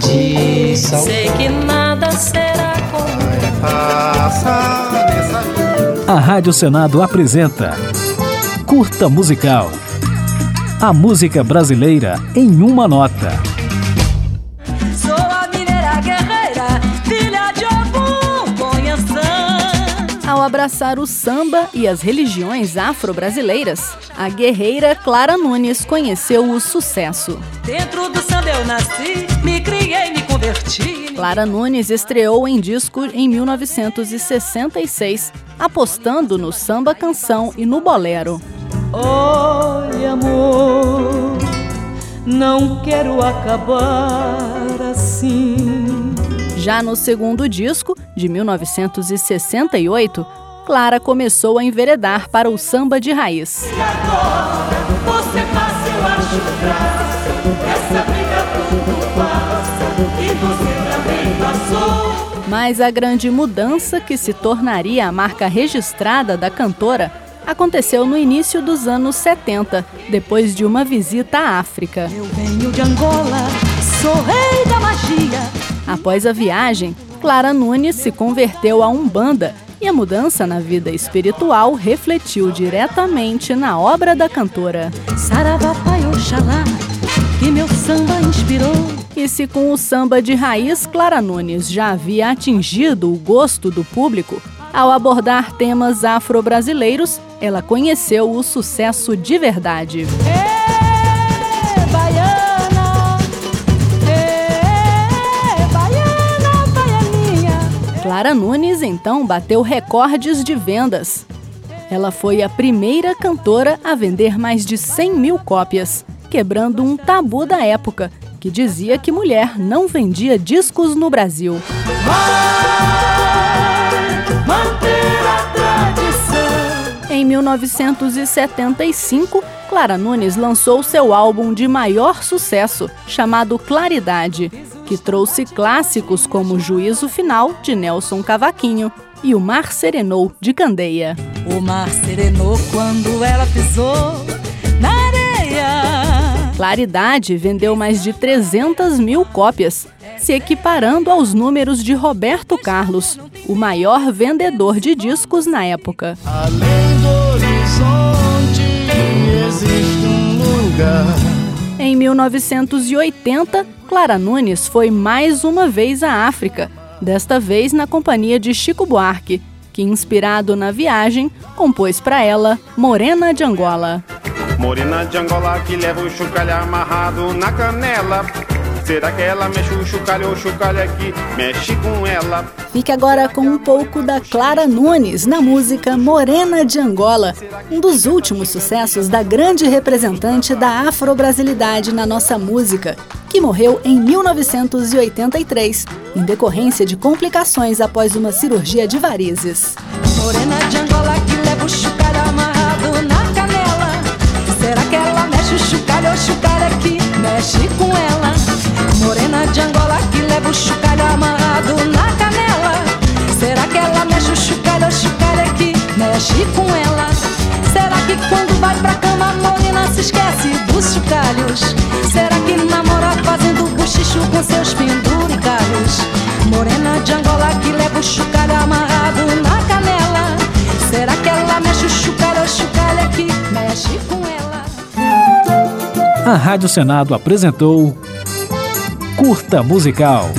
de sal. Sei que nada será como A Rádio Senado apresenta Curta Musical. A música brasileira em uma nota. Sou abraçar o samba e as religiões afro-brasileiras, a guerreira Clara Nunes conheceu o sucesso. Dentro do samba eu nasci, me criei, me converti. Clara Nunes estreou em disco em 1966, apostando no samba canção e no bolero. Olha, amor, não quero acabar assim. Já no segundo disco, de 1968, Clara começou a enveredar para o samba de raiz. Mas a grande mudança que se tornaria a marca registrada da cantora aconteceu no início dos anos 70, depois de uma visita à África. Eu venho de Angola, sou rei da magia. Após a viagem, Clara Nunes se converteu a Umbanda e a mudança na vida espiritual refletiu diretamente na obra da cantora. Saravá, pai, Oxalá, que meu samba inspirou. E se com o samba de raiz Clara Nunes já havia atingido o gosto do público, ao abordar temas afro-brasileiros, ela conheceu o sucesso de verdade. Clara Nunes então bateu recordes de vendas. Ela foi a primeira cantora a vender mais de 100 mil cópias, quebrando um tabu da época que dizia que mulher não vendia discos no Brasil. Em 1975, Clara Nunes lançou seu álbum de maior sucesso, chamado Claridade, que trouxe clássicos como Juízo Final, de Nelson Cavaquinho, e O Mar Serenou, de Candeia. O mar serenou quando ela pisou na areia. Claridade vendeu mais de 300 mil cópias, se equiparando aos números de Roberto Carlos, o maior vendedor de discos na época. Além 1980, Clara Nunes foi mais uma vez à África, desta vez na companhia de Chico Buarque, que, inspirado na viagem, compôs para ela Morena de Angola. Morena de Angola que leva o chocalho amarrado na canela. Será que ela mexe o chocalho ou o chocalho é que mexe com ela? Fique agora com um pouco da Clara Nunes na música Morena de Angola, um dos últimos sucessos da grande representante da afro-brasilidade na nossa música, que morreu em 1983, em decorrência de complicações após uma cirurgia de varizes. Morena de Angola que mexe com ela? Será que quando vai pra cama morena se esquece dos chocalhos? Será que namora fazendo buchicho com seus penduricalhos? Morena de Angola que leva o chocalho amarrado na canela. Será que ela mexe o chocalho o chocalho é que mexe com ela? A Rádio Senado apresentou Curta Musical.